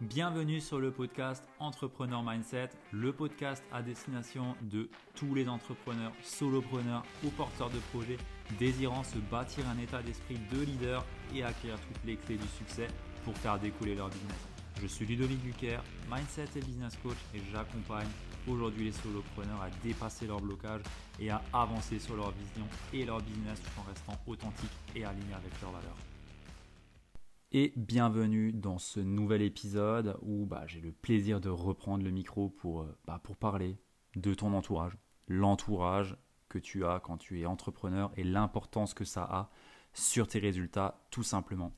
Bienvenue sur le podcast Entrepreneur Mindset, le podcast à destination de tous les entrepreneurs, solopreneurs ou porteurs de projets désirant se bâtir un état d'esprit de leader et acquérir toutes les clés du succès pour faire découler leur business. Je suis Ludovic Duquer, Mindset et Business Coach et j'accompagne aujourd'hui les solopreneurs à dépasser leur blocage et à avancer sur leur vision et leur business tout en restant authentiques et alignés avec leurs valeurs et bienvenue dans ce nouvel épisode où bah, j'ai le plaisir de reprendre le micro pour, euh, bah, pour parler de ton entourage, l'entourage que tu as quand tu es entrepreneur et l'importance que ça a sur tes résultats tout simplement.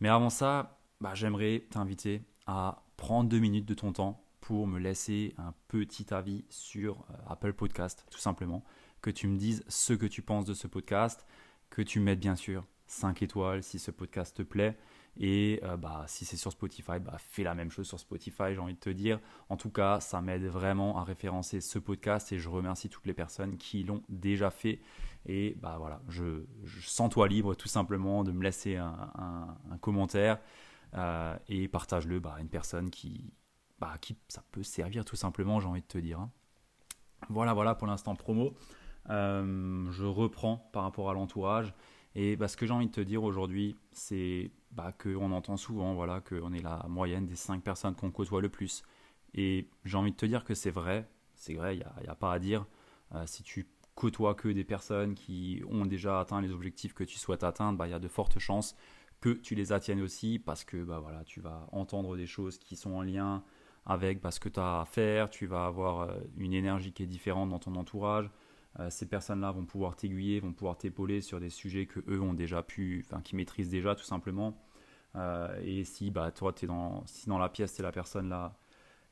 Mais avant ça, bah, j'aimerais t'inviter à prendre deux minutes de ton temps pour me laisser un petit avis sur euh, Apple Podcast tout simplement, que tu me dises ce que tu penses de ce podcast, que tu mettes bien sûr 5 étoiles si ce podcast te plaît et euh, bah, si c'est sur Spotify, bah, fais la même chose sur Spotify, j'ai envie de te dire. En tout cas, ça m'aide vraiment à référencer ce podcast et je remercie toutes les personnes qui l'ont déjà fait. Et bah voilà, je, sens toi libre tout simplement de me laisser un, commentaire euh, et partage-le bah, à une personne qui, bah, qui ça peut servir tout simplement, j'ai envie de te dire. Hein. Voilà, voilà pour l'instant promo. Euh, je reprends par rapport à l'entourage. Et bah, ce que j'ai envie de te dire aujourd'hui, c'est bah, qu'on entend souvent voilà, qu'on est la moyenne des 5 personnes qu'on côtoie le plus. Et j'ai envie de te dire que c'est vrai, c'est vrai, il n'y a, pas à dire. Euh, si tu côtoies que des personnes qui ont déjà atteint les objectifs que tu souhaites atteindre, bah, il y a de fortes chances que tu les attiennes aussi parce que bah, voilà, tu vas entendre des choses qui sont en lien avec bah, ce que tu as à faire, tu vas avoir euh, une énergie qui est différente dans ton entourage, ces personnes-là vont pouvoir t'aiguiller, vont pouvoir t'épauler sur des sujets que eux ont déjà pu, enfin, qui maîtrisent déjà tout simplement. Euh, et si bah, toi, es dans, si dans la pièce, c'est la personne là,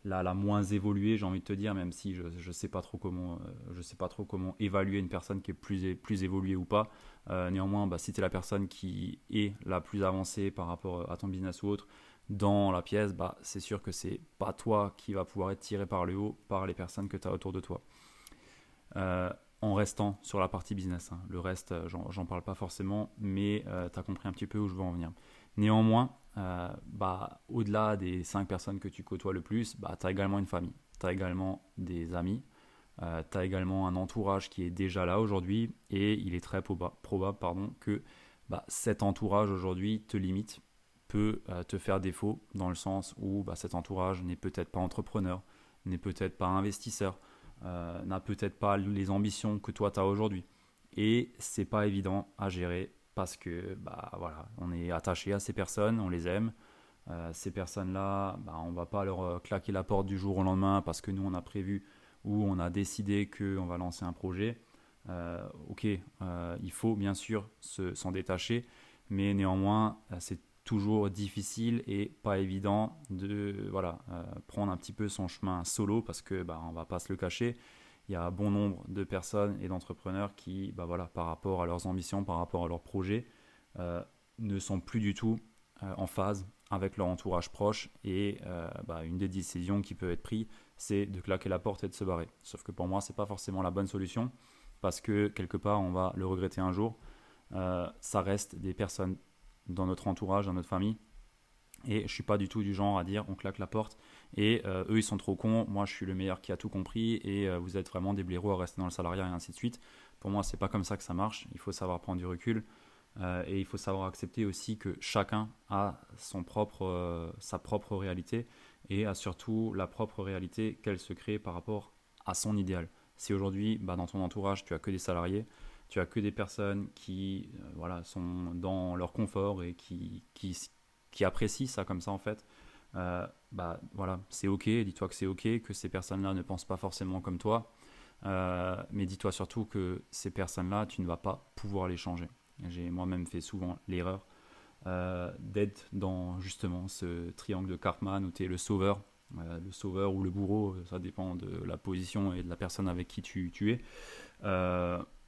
la, la moins évoluée, j'ai envie de te dire, même si je ne sais, pas trop comment, euh, je sais pas trop comment évaluer une personne qui est plus, plus évoluée ou pas. néanmoins, bah, si tu es la personne qui est la plus avancée par rapport à ton business ou autre, dans la pièce, bah, c'est sûr que c'est pas toi qui va pouvoir être tiré par le haut par les personnes que tu as autour de toi en restant sur la partie business. Hein. Le reste, euh, j'en parle pas forcément, mais euh, tu as compris un petit peu où je veux en venir. Néanmoins, euh, bah, au-delà des 5 personnes que tu côtoies le plus, bah, tu as également une famille, tu as également des amis, tu as également un entourage qui est déjà là aujourd'hui, et il est très probable pardon, que bah, cet entourage aujourd'hui te limite, peut te faire défaut, dans le sens où cet entourage n'est peut-être pas entrepreneur, n'est peut-être pas investisseur, euh, n'a peut-être pas les ambitions que toi tu as aujourd'hui. Et c'est pas évident à gérer parce que bah voilà, on est attaché à ces personnes, on les aime. Euh, ces personnes-là, bah, on va pas leur euh, claquer la porte du jour au lendemain parce que nous on a prévu ou on a décidé qu'on va lancer un projet. ok, il faut bien sûr s'en détacher, mais néanmoins c'est toujours difficile et pas évident de voilà, euh, prendre un petit peu son chemin solo parce que bah, on va pas se le cacher. Il y a un bon nombre de personnes et d'entrepreneurs qui, bah, voilà, par rapport à leurs ambitions, par rapport à leurs projets, euh, ne sont plus du tout euh, en phase avec leur entourage proche. Et bah, une des décisions qui peut être prise, c'est de claquer la porte et de se barrer. Sauf que pour moi, c'est pas forcément la bonne solution parce que quelque part, on va le regretter un jour. ça reste des personnes dans notre entourage, dans notre famille. Et je suis pas du tout du genre à dire on claque la porte et euh, eux ils sont trop cons, moi je suis le meilleur qui a tout compris et euh, vous êtes vraiment des blaireaux à rester dans le salariat et ainsi de suite. Pour moi c'est pas comme ça que ça marche, il faut savoir prendre du recul euh, et il faut savoir accepter aussi que chacun a son propre, sa propre réalité et a surtout la propre réalité qu'elle se crée par rapport à son idéal. Si aujourd'hui bah, dans ton entourage tu as que des salariés, tu as que des personnes qui euh, voilà, sont dans leur confort et qui, qui, qui, apprécient ça comme ça en fait, euh, bah voilà, c'est ok, dis-toi que c'est ok, que ces personnes-là ne pensent pas forcément comme toi, euh, mais dis-toi surtout que ces personnes-là, tu ne vas pas pouvoir les changer. J'ai moi-même fait souvent l'erreur d'être dans justement ce triangle de Cartman où tu es le sauveur, le sauveur ou le bourreau, ça dépend de la position et de la personne avec qui tu, tu es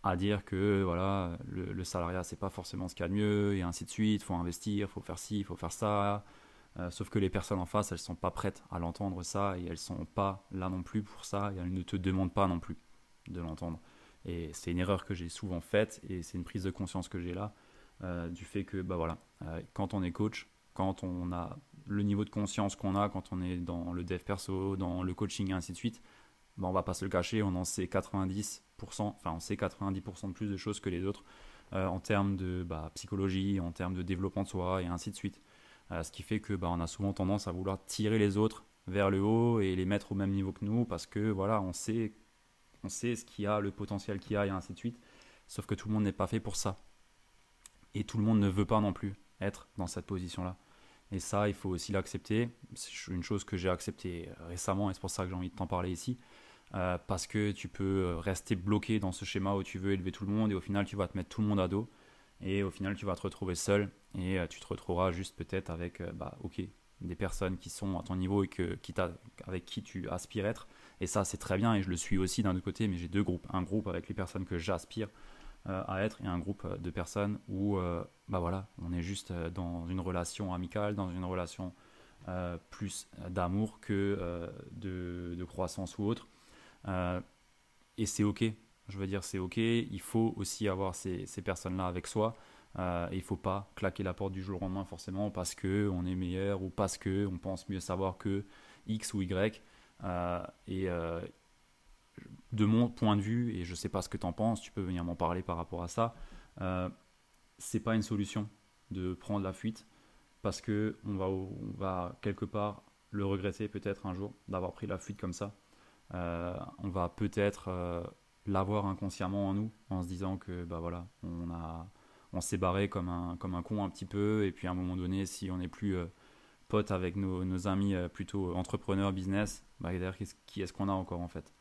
à dire que voilà le, le salariat c'est pas forcément ce qu'il y a de mieux et ainsi de suite, faut investir, faut faire ci, faut faire ça. Euh, sauf que les personnes en face, elles sont pas prêtes à l'entendre ça et elles sont pas là non plus pour ça et elles ne te demandent pas non plus de l'entendre. Et c'est une erreur que j'ai souvent faite et c'est une prise de conscience que j'ai là euh, du fait que bah voilà, euh, quand on est coach, quand on a le niveau de conscience qu'on a quand on est dans le dev perso, dans le coaching et ainsi de suite, bah, on va pas se le cacher, on en sait 90%, enfin on sait 90% de plus de choses que les autres euh, en termes de bah, psychologie, en termes de développement de soi et ainsi de suite. Euh, ce qui fait que bah, on a souvent tendance à vouloir tirer les autres vers le haut et les mettre au même niveau que nous parce que voilà, on sait, on sait ce qu'il y a, le potentiel qu'il y a et ainsi de suite. Sauf que tout le monde n'est pas fait pour ça. Et tout le monde ne veut pas non plus être dans cette position-là. Et ça, il faut aussi l'accepter. C'est une chose que j'ai acceptée récemment et c'est pour ça que j'ai envie de t'en parler ici. Euh, parce que tu peux rester bloqué dans ce schéma où tu veux élever tout le monde et au final tu vas te mettre tout le monde à dos et au final tu vas te retrouver seul et euh, tu te retrouveras juste peut-être avec euh, bah, ok des personnes qui sont à ton niveau et que, qui avec qui tu aspires être. Et ça c'est très bien et je le suis aussi d'un autre côté mais j'ai deux groupes. Un groupe avec les personnes que j'aspire à être et un groupe de personnes où bah voilà on est juste dans une relation amicale dans une relation plus d'amour que de, croissance ou autre. euh, et c'est ok. Je veux dire, c'est ok. Il faut aussi avoir ces, personnes-là avec soi. Euh, il ne faut pas claquer la porte du jour au lendemain forcément parce que on est meilleur ou parce que on pense mieux savoir que X ou Y. Euh, et de mon point de vue, et je ne sais pas ce que tu en penses, tu peux venir m'en parler par rapport à ça, euh, c'est pas une solution de prendre la fuite parce que on va, on va quelque part le regretter peut-être un jour d'avoir pris la fuite comme ça. Euh, on va peut-être euh, l'avoir inconsciemment en nous, en se disant que bah voilà, on a on s'est barré comme un, comme un con un petit peu, et puis à un moment donné, si on n'est plus euh, pote avec nos, amis plutôt entrepreneurs, business, bah derrière, qui est-ce qu'on a encore en fait?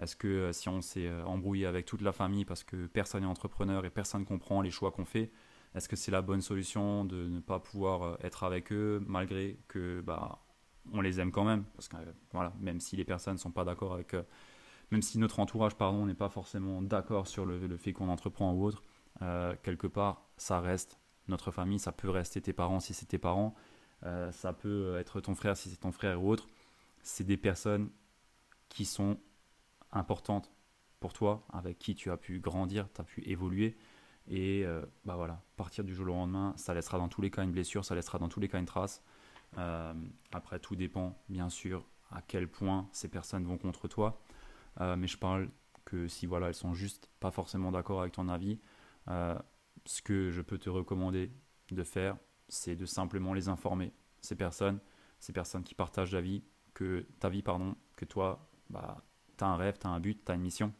Est-ce que si on s'est embrouillé avec toute la famille parce que personne n'est entrepreneur et personne ne comprend les choix qu'on fait, est-ce que c'est la bonne solution de ne pas pouvoir être avec eux malgré que bah, on les aime quand même, parce que voilà, même si les personnes ne sont pas d'accord avec, euh, même si notre entourage, pardon, n'est pas forcément d'accord sur le, fait qu'on entreprend ou autre, euh, quelque part, ça reste notre famille, ça peut rester tes parents si c'est tes parents, euh, ça peut être ton frère si c'est ton frère ou autre. C'est des personnes qui sont importantes pour toi, avec qui tu as pu grandir, tu as pu évoluer. Et bah voilà, partir du jour au lendemain, ça laissera dans tous les cas une blessure, ça laissera dans tous les cas une trace. Euh, après, tout dépend bien sûr à quel point ces personnes vont contre toi. Euh, mais je parle que si voilà, elles sont juste pas forcément d'accord avec ton avis, euh, ce que je peux te recommander de faire, c'est de simplement les informer, ces personnes, ces personnes qui partagent ta vie, que ta vie, pardon, que toi, bah, tu as un rêve, tu as un but, tu as une mission,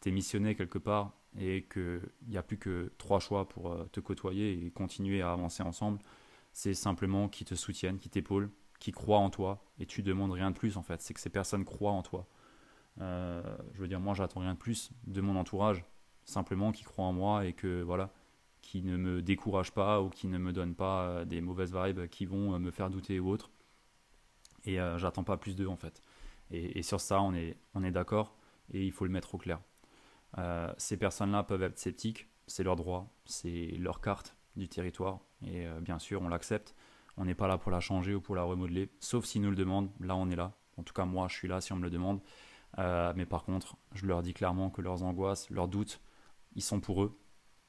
tu es missionné quelque part et qu'il n'y a plus que trois choix pour te côtoyer et continuer à avancer ensemble c'est simplement qu'ils te soutiennent, qu'ils t'épaulent, qui croient en toi, et tu demandes rien de plus en fait, c'est que ces personnes croient en toi. Euh, je veux dire, moi j'attends rien de plus de mon entourage, simplement qu'ils croient en moi et que voilà, qui ne me découragent pas ou qui ne me donnent pas euh, des mauvaises vibes qui vont euh, me faire douter ou autre. Et j'attends pas plus d'eux en fait. Et, sur ça, on est, on est d'accord et il faut le mettre au clair. ces personnes-là peuvent être sceptiques, c'est leur droit, c'est leur carte du territoire, et euh, bien sûr, on l'accepte. On n'est pas là pour la changer ou pour la remodeler, sauf s'ils nous le demandent. Là, on est là. En tout cas, moi, je suis là si on me le demande. Euh, mais par contre, je leur dis clairement que leurs angoisses, leurs doutes, ils sont pour eux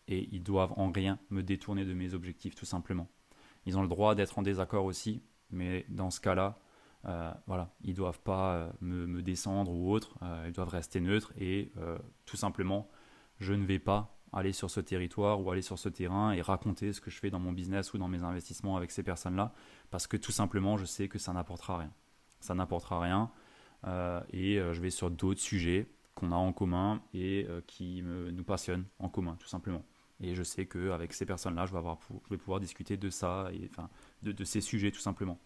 et ils doivent en rien me détourner de mes objectifs, tout simplement. Ils ont le droit d'être en désaccord aussi, mais dans ce cas-là, euh, voilà, ils doivent pas me, descendre ou autre, ils doivent rester neutres et tout simplement, je ne vais pas aller sur ce territoire ou aller sur ce terrain et raconter ce que je fais dans mon business ou dans mes investissements avec ces personnes-là, parce que tout simplement, je sais que ça n'apportera rien. Ça n'apportera rien, euh, et euh, je vais sur d'autres sujets qu'on a en commun et euh, qui nous passionnent en commun, tout simplement. Et je sais qu'avec ces personnes-là, je, vais pouvoir discuter de ça, et, enfin, de, de ces sujets, tout simplement.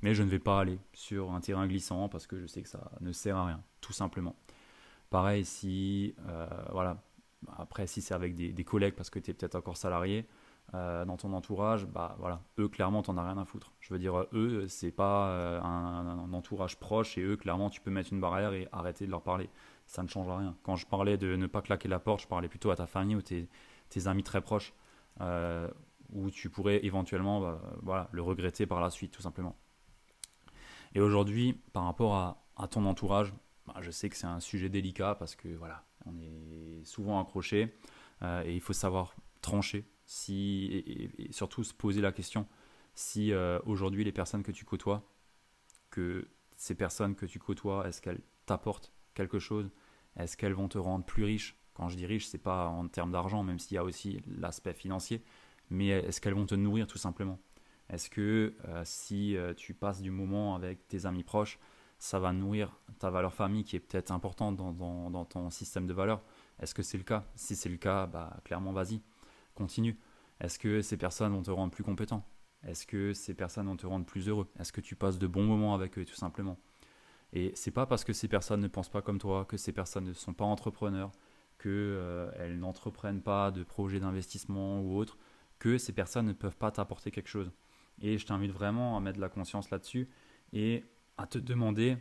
Mais je ne vais pas aller sur un terrain glissant parce que je sais que ça ne sert à rien, tout simplement. Pareil, si voilà, après, si c'est avec des, collègues parce que tu es peut-être encore salarié euh, dans ton entourage, bah voilà, eux clairement t'en as rien à foutre. Je veux dire, eux, c'est pas euh, un, entourage proche et eux, clairement, tu peux mettre une barrière et arrêter de leur parler. Ça ne change rien. Quand je parlais de ne pas claquer la porte, je parlais plutôt à ta famille ou tes, amis très proches euh, où tu pourrais éventuellement voilà, le regretter par la suite, tout simplement. Et aujourd'hui, par rapport à, à ton entourage, bah, je sais que c'est un sujet délicat parce que voilà, on est souvent accroché euh, et il faut savoir trancher si, et, surtout se poser la question Si euh, aujourd'hui les personnes que tu côtoies, que ces personnes que tu côtoies, est-ce qu'elles t'apportent quelque chose? Est-ce qu'elles vont te rendre plus riche? Quand je dis riche, c'est pas en termes d'argent, même s'il y a aussi l'aspect financier, mais est-ce qu'elles vont te nourrir tout simplement? Est-ce que euh, si tu passes du moment avec tes amis proches, ça va nourrir ta valeur famille qui est peut-être importante dans, ton système de valeurs. Est-ce que c'est le cas? Si c'est le cas, bah, clairement, vas-y, continue. Est-ce que ces personnes vont te rendre plus compétent? Est-ce que ces personnes vont te rendre plus heureux? Est-ce que tu passes de bons moments avec eux, tout simplement? Et c'est pas parce que ces personnes ne pensent pas comme toi, que ces personnes ne sont pas entrepreneurs, qu'elles euh, n'entreprennent pas de projets d'investissement ou autre, que ces personnes ne peuvent pas t'apporter quelque chose. Et je t'invite vraiment à mettre de la conscience là-dessus et à te demander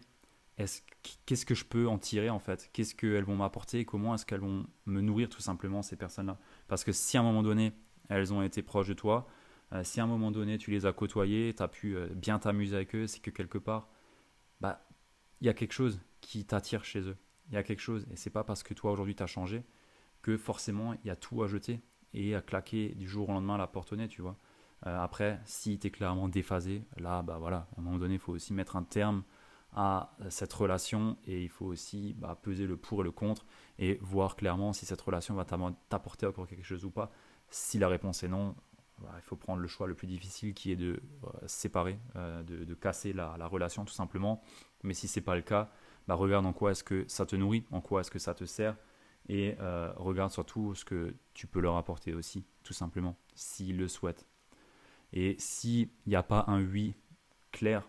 qu'est-ce que je peux en tirer en fait? Qu'est-ce qu'elles vont m'apporter? Comment est-ce qu'elles vont me nourrir tout simplement ces personnes-là? Parce que si à un moment donné elles ont été proches de toi. Euh, si à un moment donné tu les as côtoyées, tu as pu euh, bien t'amuser avec eux, c'est que quelque part, bah, il y a quelque chose qui t'attire chez eux. Il y a quelque chose, et c'est pas parce que toi aujourd'hui tu as changé que forcément il y a tout à jeter et à claquer du jour au lendemain la porte au nez, tu vois. Euh, après, si tu es clairement déphasé, là, bah voilà, à un moment donné, il faut aussi mettre un terme à cette relation et il faut aussi bah, peser le pour et le contre et voir clairement si cette relation va t'apporter encore quelque chose ou pas. Si la réponse est non, bah, il faut prendre le choix le plus difficile qui est de euh, séparer, euh, de, casser la, relation tout simplement. Mais si ce n'est pas le cas, bah, regarde en quoi est-ce que ça te nourrit, en quoi est-ce que ça te sert et euh, regarde surtout ce que tu peux leur apporter aussi, tout simplement, s'ils le souhaitent. Et s'il n'y a pas un oui clair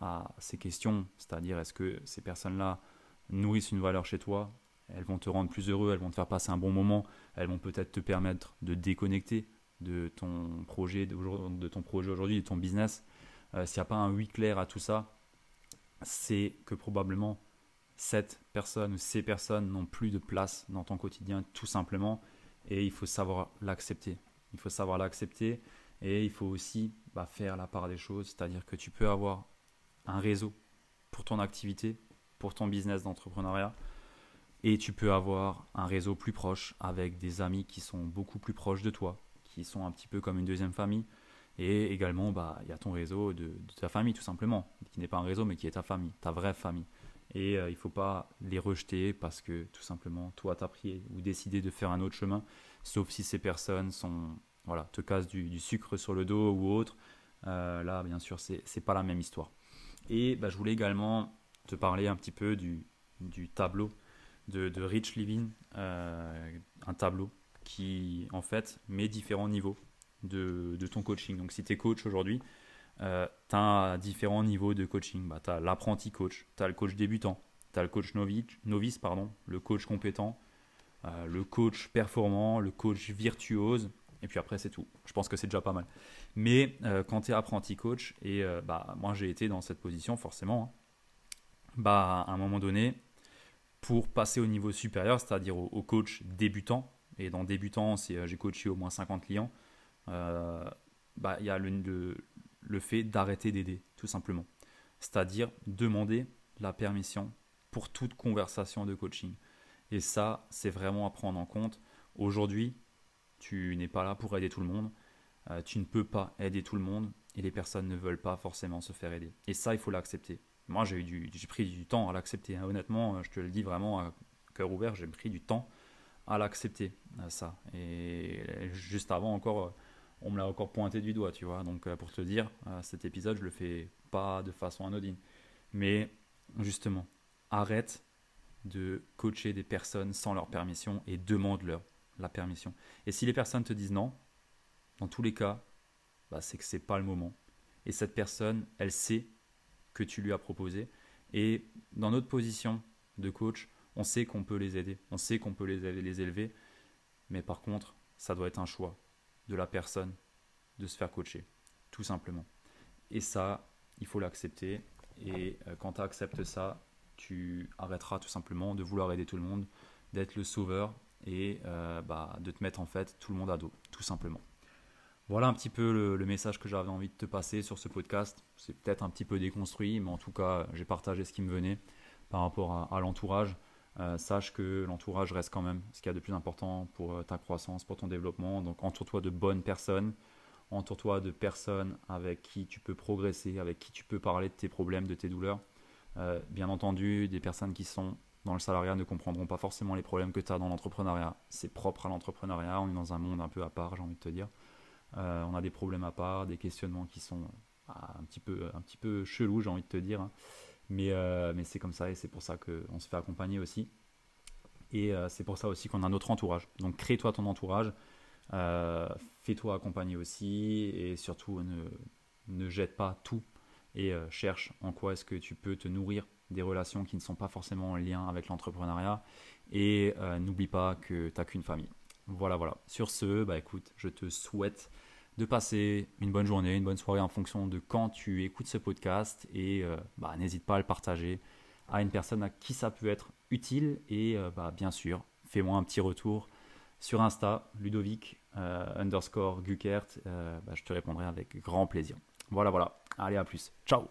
à ces questions, c'est-à-dire est-ce que ces personnes-là nourrissent une valeur chez toi, elles vont te rendre plus heureux, elles vont te faire passer un bon moment, elles vont peut-être te permettre de déconnecter de ton projet de ton projet aujourd'hui, de ton business. Euh, s'il n'y a pas un oui clair à tout ça, c'est que probablement cette personne ou ces personnes n'ont plus de place dans ton quotidien tout simplement et il faut savoir l'accepter. Il faut savoir l'accepter et il faut aussi bah, faire la part des choses, c'est-à-dire que tu peux avoir un réseau pour ton activité, pour ton business d'entrepreneuriat, et tu peux avoir un réseau plus proche avec des amis qui sont beaucoup plus proches de toi, qui sont un petit peu comme une deuxième famille. Et également, bah, il y a ton réseau de, ta famille, tout simplement, qui n'est pas un réseau, mais qui est ta famille, ta vraie famille. Et euh, il ne faut pas les rejeter parce que tout simplement, toi, tu as pris ou décidé de faire un autre chemin, sauf si ces personnes sont, voilà, te cassent du, sucre sur le dos ou autre. Euh, là, bien sûr, c'est pas la même histoire. Et bah, je voulais également te parler un petit peu du, du tableau de, Rich Living, euh, un tableau qui en fait met différents niveaux de, ton coaching. Donc si tu es coach aujourd'hui, euh, tu as différents niveaux de coaching. Bah, tu as l'apprenti coach, tu as le coach débutant, tu as le coach novice, novice pardon, le coach compétent, euh, le coach performant, le coach virtuose, et puis après c'est tout. Je pense que c'est déjà pas mal. Mais quand tu es apprenti coach, et bah, moi j'ai été dans cette position forcément, hein, bah, à un moment donné, pour passer au niveau supérieur, c'est-à-dire au, coach débutant. Et dans débutant, euh, j'ai coaché au moins 50 clients. Euh, bah, il y a le, le, fait d'arrêter d'aider, tout simplement. C'est-à-dire demander la permission pour toute conversation de coaching. Et ça, c'est vraiment à prendre en compte. Aujourd'hui, tu n'es pas là pour aider tout le monde. Euh, tu ne peux pas aider tout le monde et les personnes ne veulent pas forcément se faire aider. Et ça, il faut l'accepter. Moi, j'ai, pris du temps à l'accepter. Hein. Honnêtement, je te le dis vraiment à cœur ouvert, j'ai pris du temps à l'accepter, ça. Et juste avant encore, on me l'a encore pointé du doigt, tu vois. Donc, euh, pour te dire, euh, cet épisode, je le fais pas de façon anodine. Mais justement, arrête de coacher des personnes sans leur permission et demande-leur la permission. Et si les personnes te disent non, dans tous les cas, bah, c'est que c'est pas le moment. Et cette personne, elle sait que tu lui as proposé. Et dans notre position de coach, on sait qu'on peut les aider, on sait qu'on peut les, les élever, mais par contre, ça doit être un choix de la personne de se faire coacher, tout simplement. Et ça, il faut l'accepter. Et euh, quand tu acceptes ça, tu arrêteras tout simplement de vouloir aider tout le monde, d'être le sauveur et euh, bah, de te mettre en fait tout le monde à dos, tout simplement. Voilà un petit peu le, message que j'avais envie de te passer sur ce podcast. C'est peut-être un petit peu déconstruit, mais en tout cas, j'ai partagé ce qui me venait par rapport à, l'entourage. Euh, sache que l'entourage reste quand même ce qu'il y a de plus important pour euh, ta croissance, pour ton développement. Donc entoure-toi de bonnes personnes, Entoure-toi de personnes avec qui tu peux progresser, avec qui tu peux parler de tes problèmes, de tes douleurs. Bien entendu, des personnes qui sont dans le salariat ne comprendront pas forcément les problèmes que tu as dans l'entrepreneuriat. C'est propre à l'entrepreneuriat, on est dans un monde un peu à part, j'ai envie de te dire. Euh, on a des problèmes à part, des questionnements qui sont bah, un, petit peu, un petit peu chelous, j'ai envie de te dire. Hein. Mais, euh, mais c'est comme ça et c'est pour ça qu'on se fait accompagner aussi. Et c'est pour ça aussi qu'on a notre entourage. Donc crée-toi ton entourage. Euh, fais-toi accompagner aussi et surtout ne, ne jette pas tout et euh, cherche en quoi est-ce que tu peux te nourrir des relations qui ne sont pas forcément en lien avec l'entrepreneuriat et euh, n'oublie pas que tu n'as qu'une famille. Voilà, voilà. Sur ce, bah écoute, je te souhaite de passer une bonne journée, une bonne soirée en fonction de quand tu écoutes ce podcast et bah, n'hésite pas à le partager à une personne à qui ça peut être utile et bah, bien sûr, fais-moi un petit retour sur Insta, Ludovic euh, underscore Gukert, euh, bah, je te répondrai avec grand plaisir. Voilà, voilà. Allez, à plus. Ciao